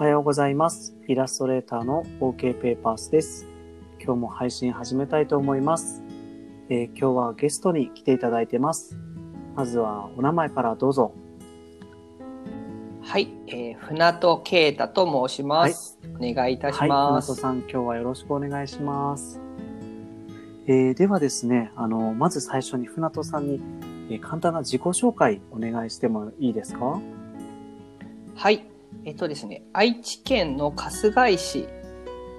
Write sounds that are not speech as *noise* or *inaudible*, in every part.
おはようございます。イラストレーターの OK ペーパースです。今日も配信始めたいと思います。えー今日はゲストに来ていただいてます。まずはお名前からどうぞ。はい、えー、船戸啓太と申します。お願いいたしはい、ます。船戸さん、今日はよろしくお願いします。えーではですね、あの、まず最初に船戸さんに、えー簡単な自己紹介お願いしてもいいですか？はい、えっ、とですね、愛知県の春日井市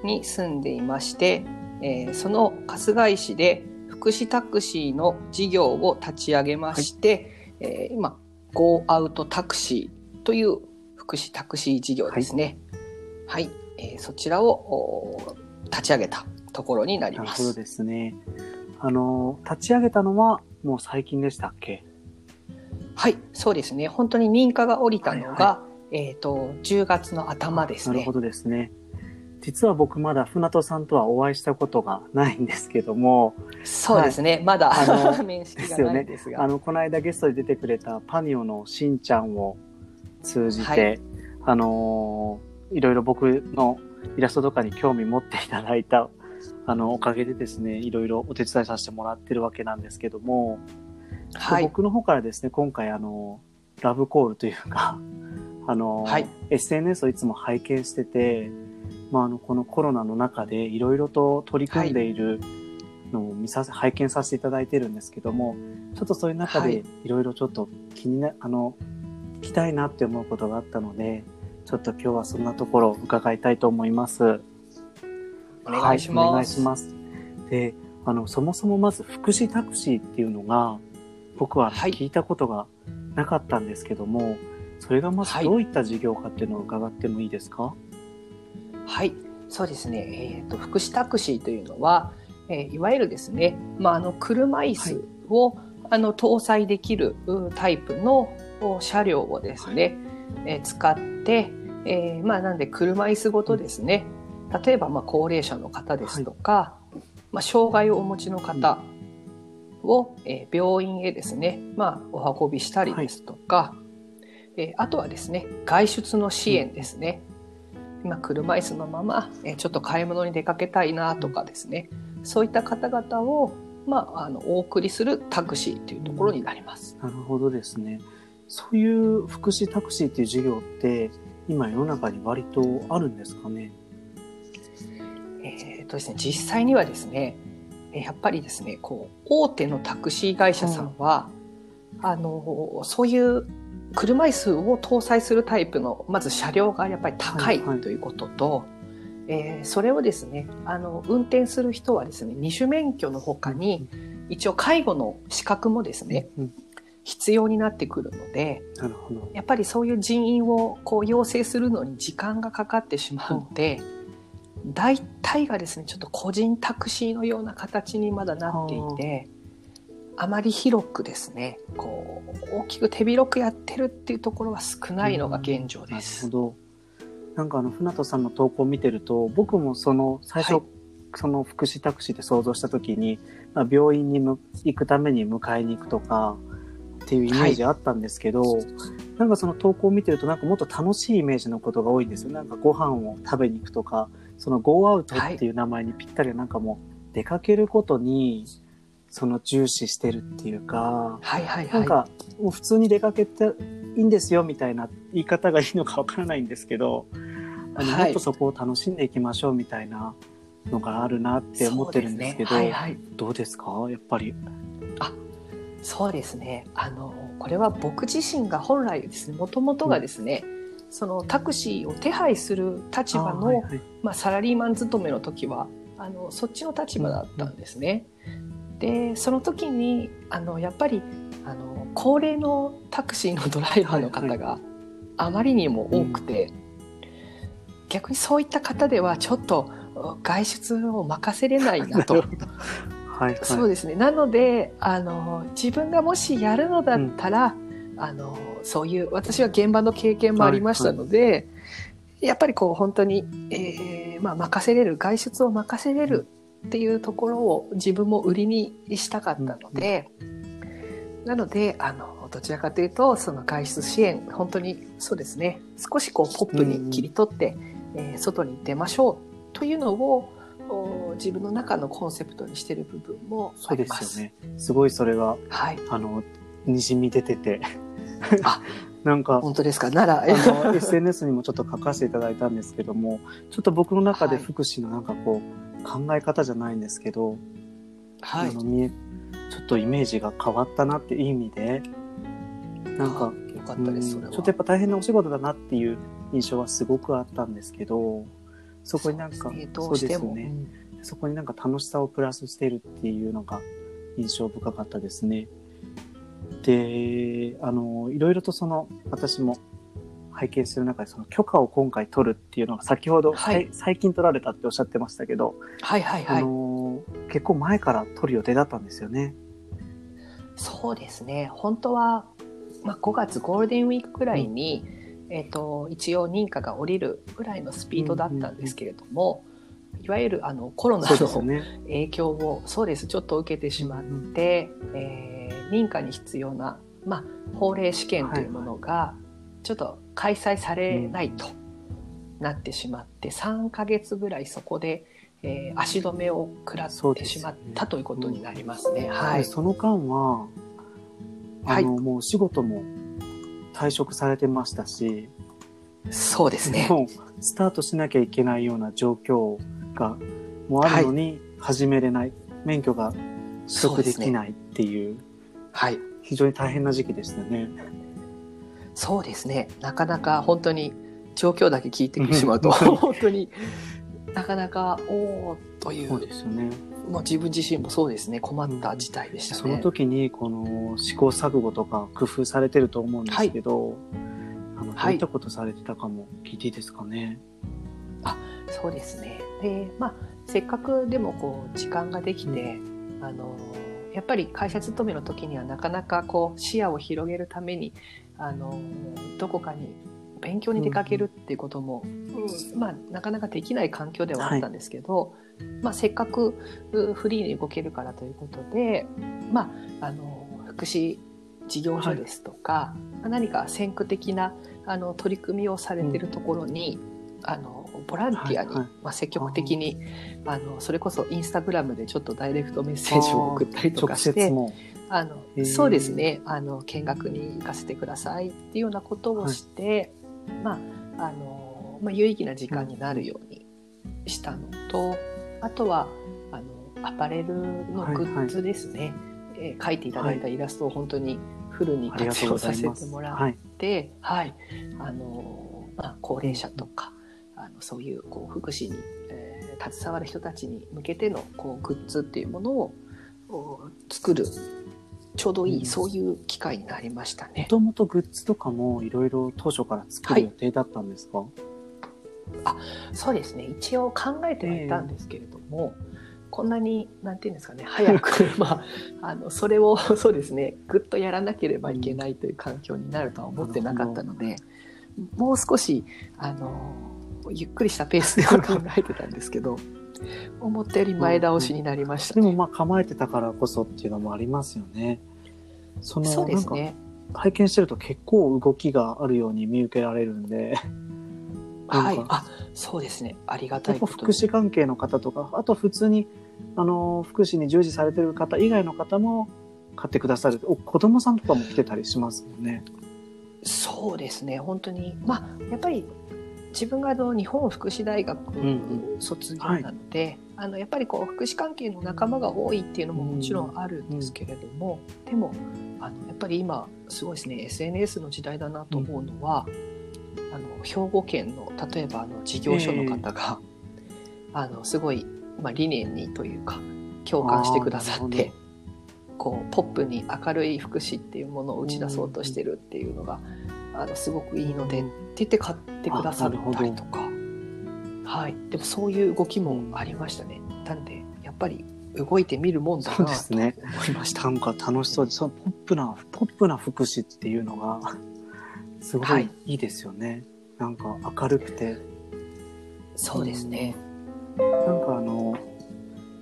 に住んでいまして、えーその春日井市で福祉タクシーの事業を立ち上げまして、えー今、Go Out タクシーという福祉タクシー事業ですね。はい、えーそちらをお立ち上げたところになりまなるほどす。ですね。あの、立ち上げたのはもう最近でしたっけ？はい、そうですね。本当に認可が下りたのが、はえっ、と、10月の頭ですねなるほ。どですね。実は僕まだ船戸さんとはお会いしたことがないんですけども、そうですね。まだ、あの *laughs* 面識がないですが。あの、この間ゲストで出てくれたパニオのしんちゃんを通じて、はいあのーいろいろ僕のイラストとかに興味持っていただいた、あの、おかげでですね、いろいろお手伝いさせてもらってるわけなんですけども、はい。僕の方からですね、今回あの、ラブコールというか、あの、はい SNS をいつも拝見してて、まあ、あの、このコロナの中でいろいろと取り組んでいるのを見させ、拝見させていただいてるんですけども、ちょっとそういう中はいでいろいろちょっと気にな、あの、聞きたいなって思うことがあったので、ちょっと今日はそんなところを伺いたいと思います。お願いします。はい、お願いします。で、あの、そもそもまず福祉タクシーっていうのが、僕ははい聞いたことがなかったんですけども、それがまずはい。どういった事業かっていうのを伺ってもいいですか？はい。そうですね。えっ、と、福祉タクシーというのは、えーいわゆるですね、まあ、あの、車椅子を、あの、搭載できるうタイプのお車両をですね、えー使って、えーまあ、なんで車椅子ごとですね、例えば、まあ、高齢者の方ですとか、まあ、障害をお持ちの方を、えー病院へですね、まあ、お運びしたりですとか、えーあとはですね、外出の支援ですね。今、車椅子のまま、えーちょっと買い物に出かけたいなとかですね、そういった方々を、まあ、あの、お送りするタクシーというところになります。なるほどですね。そういう福祉タクシーっていう事業って、今世の中に割とあるんですかね？えーとですね、実際にはですね、えーやっぱりですね、こう、大手のタクシー会社さんは、あの、そういう車椅子を搭載するタイプの、まず車両がやっぱり高いはいはい。ということと、えーそれをですね、あの、運転する人はですね、二種免許の他に、一応介護の資格もですね、うん必要になってくるので、なるほど。やっぱりそういう人員をこう養成するのに時間がかかってしまうので、大体がですね、ちょっと個人タクシーのような形にまだなっていて、あまり広くですね、こう、大きく手広くやってるっていうところは少ないのが現状です。なるほど。なんかあの、船戸さんの投稿を見てると、僕もその、最初、はいその福祉タクシーで想像したときに、まあ、病院にむ行くために迎えに行くとか、っていうイメージあったんですけど、なんかその投稿を見てると、なんかもっと楽しいイメージのことが多いんですよ。なんかご飯を食べに行くとか、その Go Out っていう名前にぴったりなんかもう、出かけることに、その重視してるっていうか、はいはいはい。なんか、もう普通に出かけていいんですよみたいな言い方がいいのかわからないんですけど、あの、はいもっとそこを楽しんでいきましょうみたいなのがあるなって思ってるんですけど、そうねはいはい。どうですか？やっぱり。そうですね。あの、これは僕自身が本来ですね、もともとがですね、そのタクシーを手配する立場の、あはいはいまあ、サラリーマン勤めの時はあのそっちの立場だったんですね。でその時にあのやっぱりあの高齢のタクシーのドライバーの方があまりにも多くて、逆にそういった方ではちょっと外出を任せれないなと。*laughs* はいはい。そうですね。なので、あの、自分がもしやるのだったら、あの、そういう、私は現場の経験もありましたので、やっぱりこう、本当に、えーまあ、任せれる、外出を任せれるっていうところを自分も売りにしたかったので、なのであのどちらかというとその外出支援本当にそうですね少しこうポップに切り取って、えー外に出ましょうというのをお自分の中のコンセプトにしている部分もそうであります。すよね。すごいそれが、はい。あの、にじみ出てて。あ *laughs* なんか、本当ですか？なら、あの SNS にもちょっと書かせていただいたんですけども、ちょっと僕の中ではい福祉のなんかこう、考え方じゃないんですけど、はいあ。のちょっとイメージが変わったなっていう意味で、なんか、かったです。それは。うんちょっとやっぱ大変なお仕事だなっていう印象はすごくあったんですけど、そこになんか、そうですねね。そこになんか楽しさをプラスしているっていうのが印象深かったですね。で、あの、いろいろとその、私も拝見する中で、その許可を今回取るっていうのが先ほど、はい最近取られたっておっしゃってましたけど、あはいはいはい。の、結構前から取る予定だったんですよね。そうですね。本当は、まあ、5月ゴールデンウィークぐらいに、えっ、と、一応認可が下りるぐらいのスピードだったんですけれども、いわゆるあのコロナの。影響を、そうです、ちょっと受けてしまって、えー認可に必要な、まあ、法令試験というものが、ちょっと開催されないとなってしまって、3ヶ月ぐらいそこで、えー足止めを食らってしまったということになりますね。はい。でその間は、あの、もう仕事も退職されてましたし、そうですね。もうスタートしなきゃいけないような状況がもうあるのに始めれない、免許が取得できないっていうはい。非常に大変な時期でしたね。そうですね。なかなか本当に状況だけ聞いてしまうと、うん本当になかなか、おおといそうう、ですよね。もう自分自身もそうですね、困った事態でしたね。その時にこの試行錯誤とか工夫されてると思うんですけど、あのどはいういったことされてたかも聞いていいですかね？そうですね。で、まあ、せっかくでもこう、時間ができて、あの、やっぱり会社勤めの時にはなかなかこう、視野を広げるために、あの、どこかに勉強に出かけるっていうことも、うん。まあ、なかなかできない環境ではあったんですけど、まあ、せっかくうフリーに動けるからということで、まあ、あの、福祉事業所ですとか、まあ何か先駆的なあの取り組みをされてるところに、あのボランティアに、はいはい。まあ、積極的にあのそれこそインスタグラムでちょっとダイレクトメッセージを送ったりと直かして。あのそうですね。あの見学に行かせてくださいっていうようなことをして、まああのまあ、有意義な時間になるようにしたのと、あとはあのアパレルのグッズですね、えー描いていただいたイラストを本当にフルに活用させ。てもらっはい。で、はい、あの、まあ、高齢者とか、あのそういうこう福祉に、えー携わる人たちに向けてのこうグッズっていうものをお作るちょうどいい、うん。そういう機会になりましたもね。ともとグッズとかもいろいろ当初から作る予定だったんですか、そうですね。一応考えてはいたんですけれども、こんなになんていうんですかね早く *laughs* まああのそれを *laughs* そうですねぐっとやらなければいけないという環境になるとは思ってなかったので、もう少しあのゆっくりしたペースでは *laughs* 考えてたんですけど思ったより前倒しになりましたでね。もまあ構えてたからこそっていうのもありますよね。そのそうですね。か拝見してると結構動きがあるように見受けられるんで、*laughs* はいあ、そうですね。ありがたいこと福祉関係の方とか、あと普通にあの福祉に従事されてる方以外の方も買ってくださる。お子供さんとかも来てたりしますもんね。そうですね。本当に、まあ、やっぱり自分があの日本福祉大学ん卒業なので、あのやっぱりこう福祉関係の仲間が多いっていうのももちろんあるんですけれども、でもあのやっぱり今すごいですね SNS の時代だなと思うのは、あの兵庫県の例えばあの事業所の方が、あのすごい、まあ、理念にというか共感してくださって。こうポップに明るい福祉っていうものを打ち出そうとしてるっていうのが、あのすごくいいのでって言って買ってくださったりとか、はい、でもそういう動きもありましたね。なんでやっぱり動いてみるもんだなとですね。思いました。なんか楽しそうで、そのポップな、ポップな福祉っていうのが、すごはいいいいですよね。なんか明るくて、そうですね。なんかあの、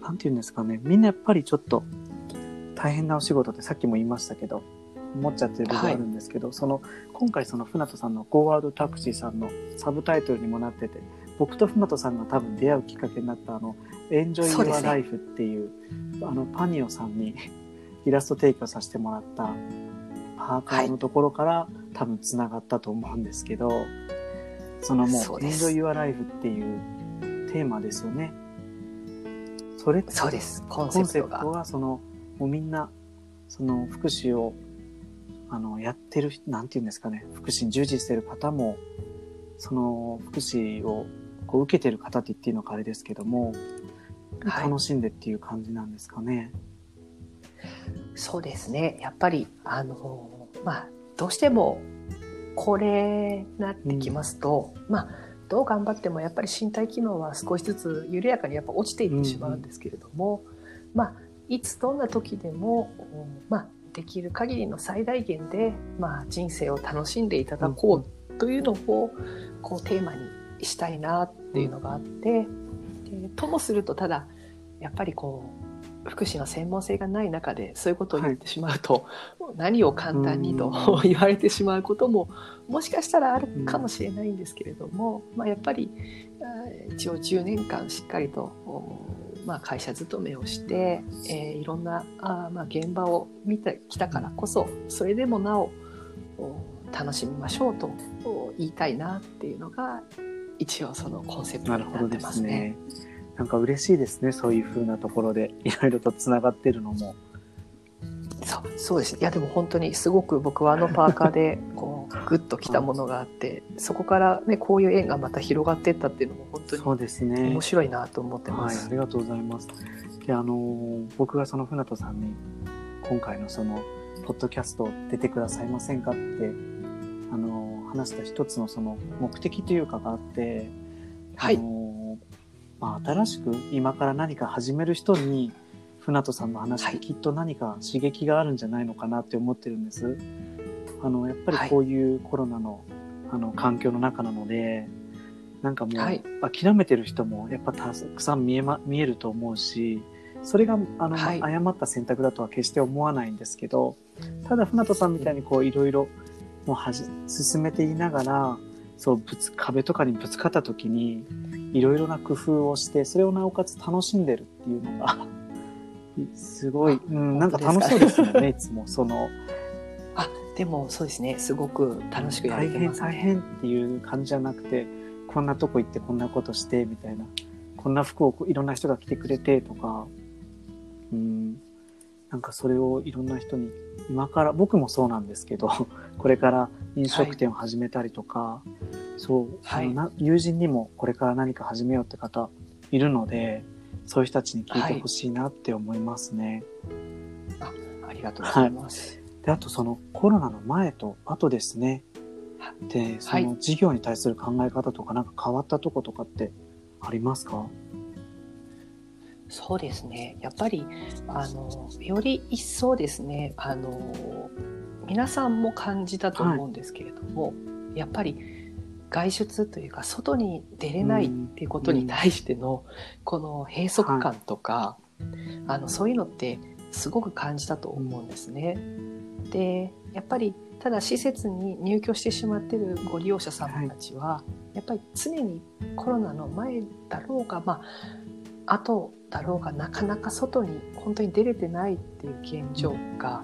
なんていうんですかね、みんなやっぱりちょっと、大変なお仕事ってさっきも言いましたけど思っちゃってる部分あるんですけど、その今回その船戸さんの「ゴーワードタクシー」さんのサブタイトルにもなってて僕と船戸さんが多分出会うきっかけになったあの「エンジョイ・ユア・ライフ」っていうあのパニオさんに *laughs* イラスト提供させてもらったパーカーのところから、多分つながったと思うんですけどそのもそうう「エンジョイ・ユア・ライフ」っていうテーマですよね。それってそうです。コンセプトが。はそのもうみんなその福祉をあのやってるなんていうんですかね福祉に従事してる方もその福祉をこう受けてる方って言っていいのかあれですけども、はい楽しんでっていう感じなんですかね。そうですね。やっぱり、あの、まあ、どうしても、これなってきますと、まあ、どう頑張ってもやっぱり身体機能は少しずつ緩やかにやっぱ落ちていってしまうんですけれども、まあ、いつどんな時でも、うんまあ、できる限りの最大限で、まあ、人生を楽しんでいただこうというのを、こうテーマにしたいなっていうのがあって、でともするとただやっぱりこう福祉の専門性がない中でそういうことを言ってしまうと、何を簡単にとう言われてしまうことももしかしたらあるかもしれないんですけれども、まあ、やっぱり一応10年間しっかりと、おまあ、会社勤めをして、えーいろんなあーまあ現場を見てきたからこそそれでもなおお楽しみましょうとお言いたいなっていうのが一応そのコンセプトなになってるほどでねますすね。。なんか嬉しいですねそういう風なところでいろいろとつながってるのも。そうそうですいやでも本当にすごく僕はあのパーカーでこうグッときたものがあってそこからねこういう縁がまた広がっていったっていうのも本当にそうですね。面白いなと思ってまはい、す。ありがとうございます。で、あのー僕がその船戸さんに、今回のその、ポッドキャスト出てくださいませんかって、あのー話した一つのその目的というかがあって、はいあのーまあ、新しく今から何か始める人に、船戸さんの話はいできっと何か刺激があるんじゃないのかなって思ってるんです。あの、やっぱりはい。こういうコロナの、あの、環境の中なので、なんかもう、はい。諦めてる人もやっぱたくさん見え,、ま、見えると思うしそれがあの、はい。誤った選択だとは決して思わないんですけどただ船戸さんみたいにこういろいろもうはじ進めていながらそうぶつ壁とかにぶつかった時にいろいろな工夫をしてそれをなおかつ楽しんでるっていうのが *laughs* すごい、うん、なんか楽しそうですよねいつも。そのあでもそうですねすごく楽しくやれ大変てますね。大変っていう感じじゃなくてこんなとこ行ってこんなことしてみたいなこんな服をいろんな人が着てくれてとかうんなんかそれをいろんな人に今から僕もそうなんですけど *laughs* これから飲食店を始めたりとか、そう、はい友人にもこれから何か始めようって方いるのでそういう人たちに聞いてほしいなって思いますね。ありがとうございます。であとそのコロナの前と後ですね。はでそはい。の事業に対する考え方とかなんか変わったとことかってありますか、そうですね。やっぱり、あの、より一層ですね、あの、皆さんも感じたと思うんですけれども、やっぱり外出というか、外に出れないっていうことに対しての、この閉塞感とか、あの、そういうのってすごく感じたと思うんですね。で、やっぱり、ただ施設に入居してしまっているご利用者様たちは、やっぱり常にコロナの前だろうが、まあ、後だろうがなかなか外に本当に出れてないっていう現状が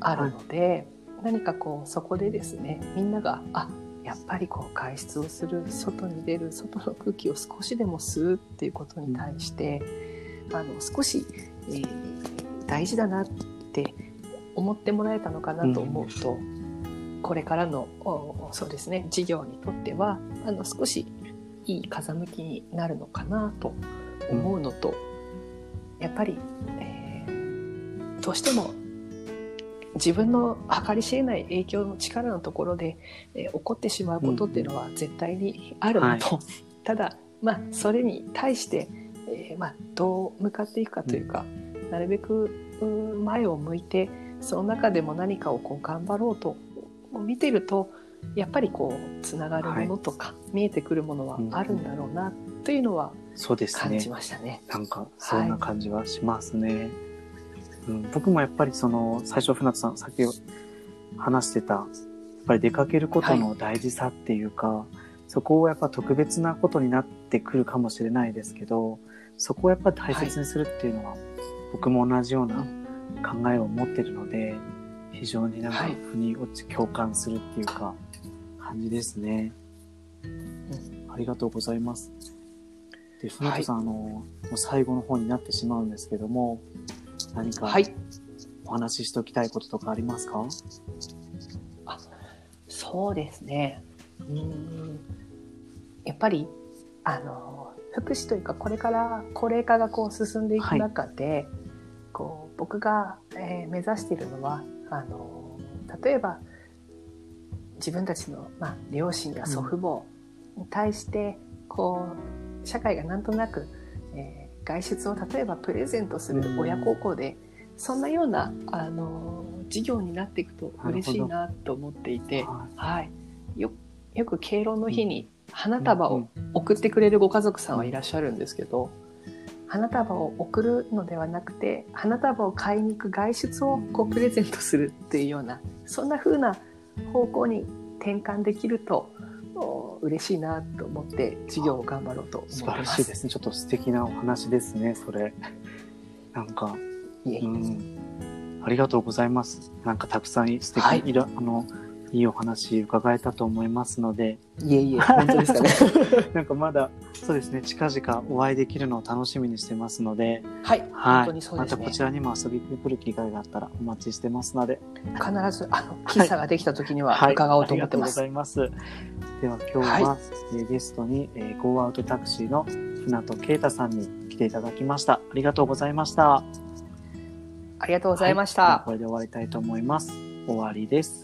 あるので、何かこうそこでですねみんながあやっぱりこう外出をする外に出る外の空気を少しでも吸うっていうことに対して、あの少し、えー大事だなって思ってもらえたのかなと思うと、これからのおそう。ですね。事業にとってはあの少しいい風向きになるのかなと思うのと、やっぱり、えーどうしても自分の計り知れない影響の力のところで、えー起こってしまうことっていうのは絶対にあるのと、*laughs* ただ、まあ、それに対して、えーまあ、どう向かっていくかというか、なるべくうん前を向いてその中でも何かをこう頑張ろうと見てるとやっぱりこうつながるものとか、見えてくるものはあるんだろうなというのはそうですね。感じましたね。なんかそんな感じはしますね。うん、僕もやっぱりその、最初船津さん、さっき話してた、やっぱり出かけることの大事さっていうか、そこをやっぱ特別なことになってくるかもしれないですけど、そこをやっぱり大切にするっていうのは、僕も同じような考えを持ってるので、非常になんかはい腑に落ち、共感するっていうか、感じですね。ありがとうございます。で、船戸さん、あの、もう最後の方になってしまうんですけども、何かはい。お話ししておきたいこととかありますか、そうですね。うーん。やっぱり、あの、福祉というか、これから高齢化がこう進んでいく中で、こう、僕が、えー目指しているのは、あの、例えば、自分たちの、まあ、両親や祖父母に対して、こう、社会がなんとなく、えー外出を例えばプレゼントする親孝行で、そんなような、あの、事業になっていくと嬉しいなと思っていて、ははい。よ、よく敬老の日に花束をうん。送ってくれるご家族さんはいらっしゃるんですけど、花束を送るのではなくて、花束を買いに行く外出をこうプレゼントするっていうような、そんな風な方向に転換できると、お嬉しいなと思って事業を頑張ろうと素晴ら。しいですね。ちょっと素敵なお話ですね、それ。*laughs* なんか、いえいうえん。ありがとうございます。なんかたくさん素敵はいいろあの、いいお話伺えたと思いますので、いえいえ、*laughs* 本当ですかね。*laughs* なんかまだ、そうですね、近々お会いできるのを楽しみにしてますので、はい、はい。本当にそうですねまたこ。ちらにも遊びに来る機会があったらお待ちしてますので、必ず、あの、喫茶ができた時にははい。伺おうと思ってます。ありがとうございます。では今日は、えーゲストに、えー、ゴーアウトタクシーの船戸啓太さんに来ていただきました。ありがとうございました。ありがとうございました。はいこれで終わりたいと思います。終わりです。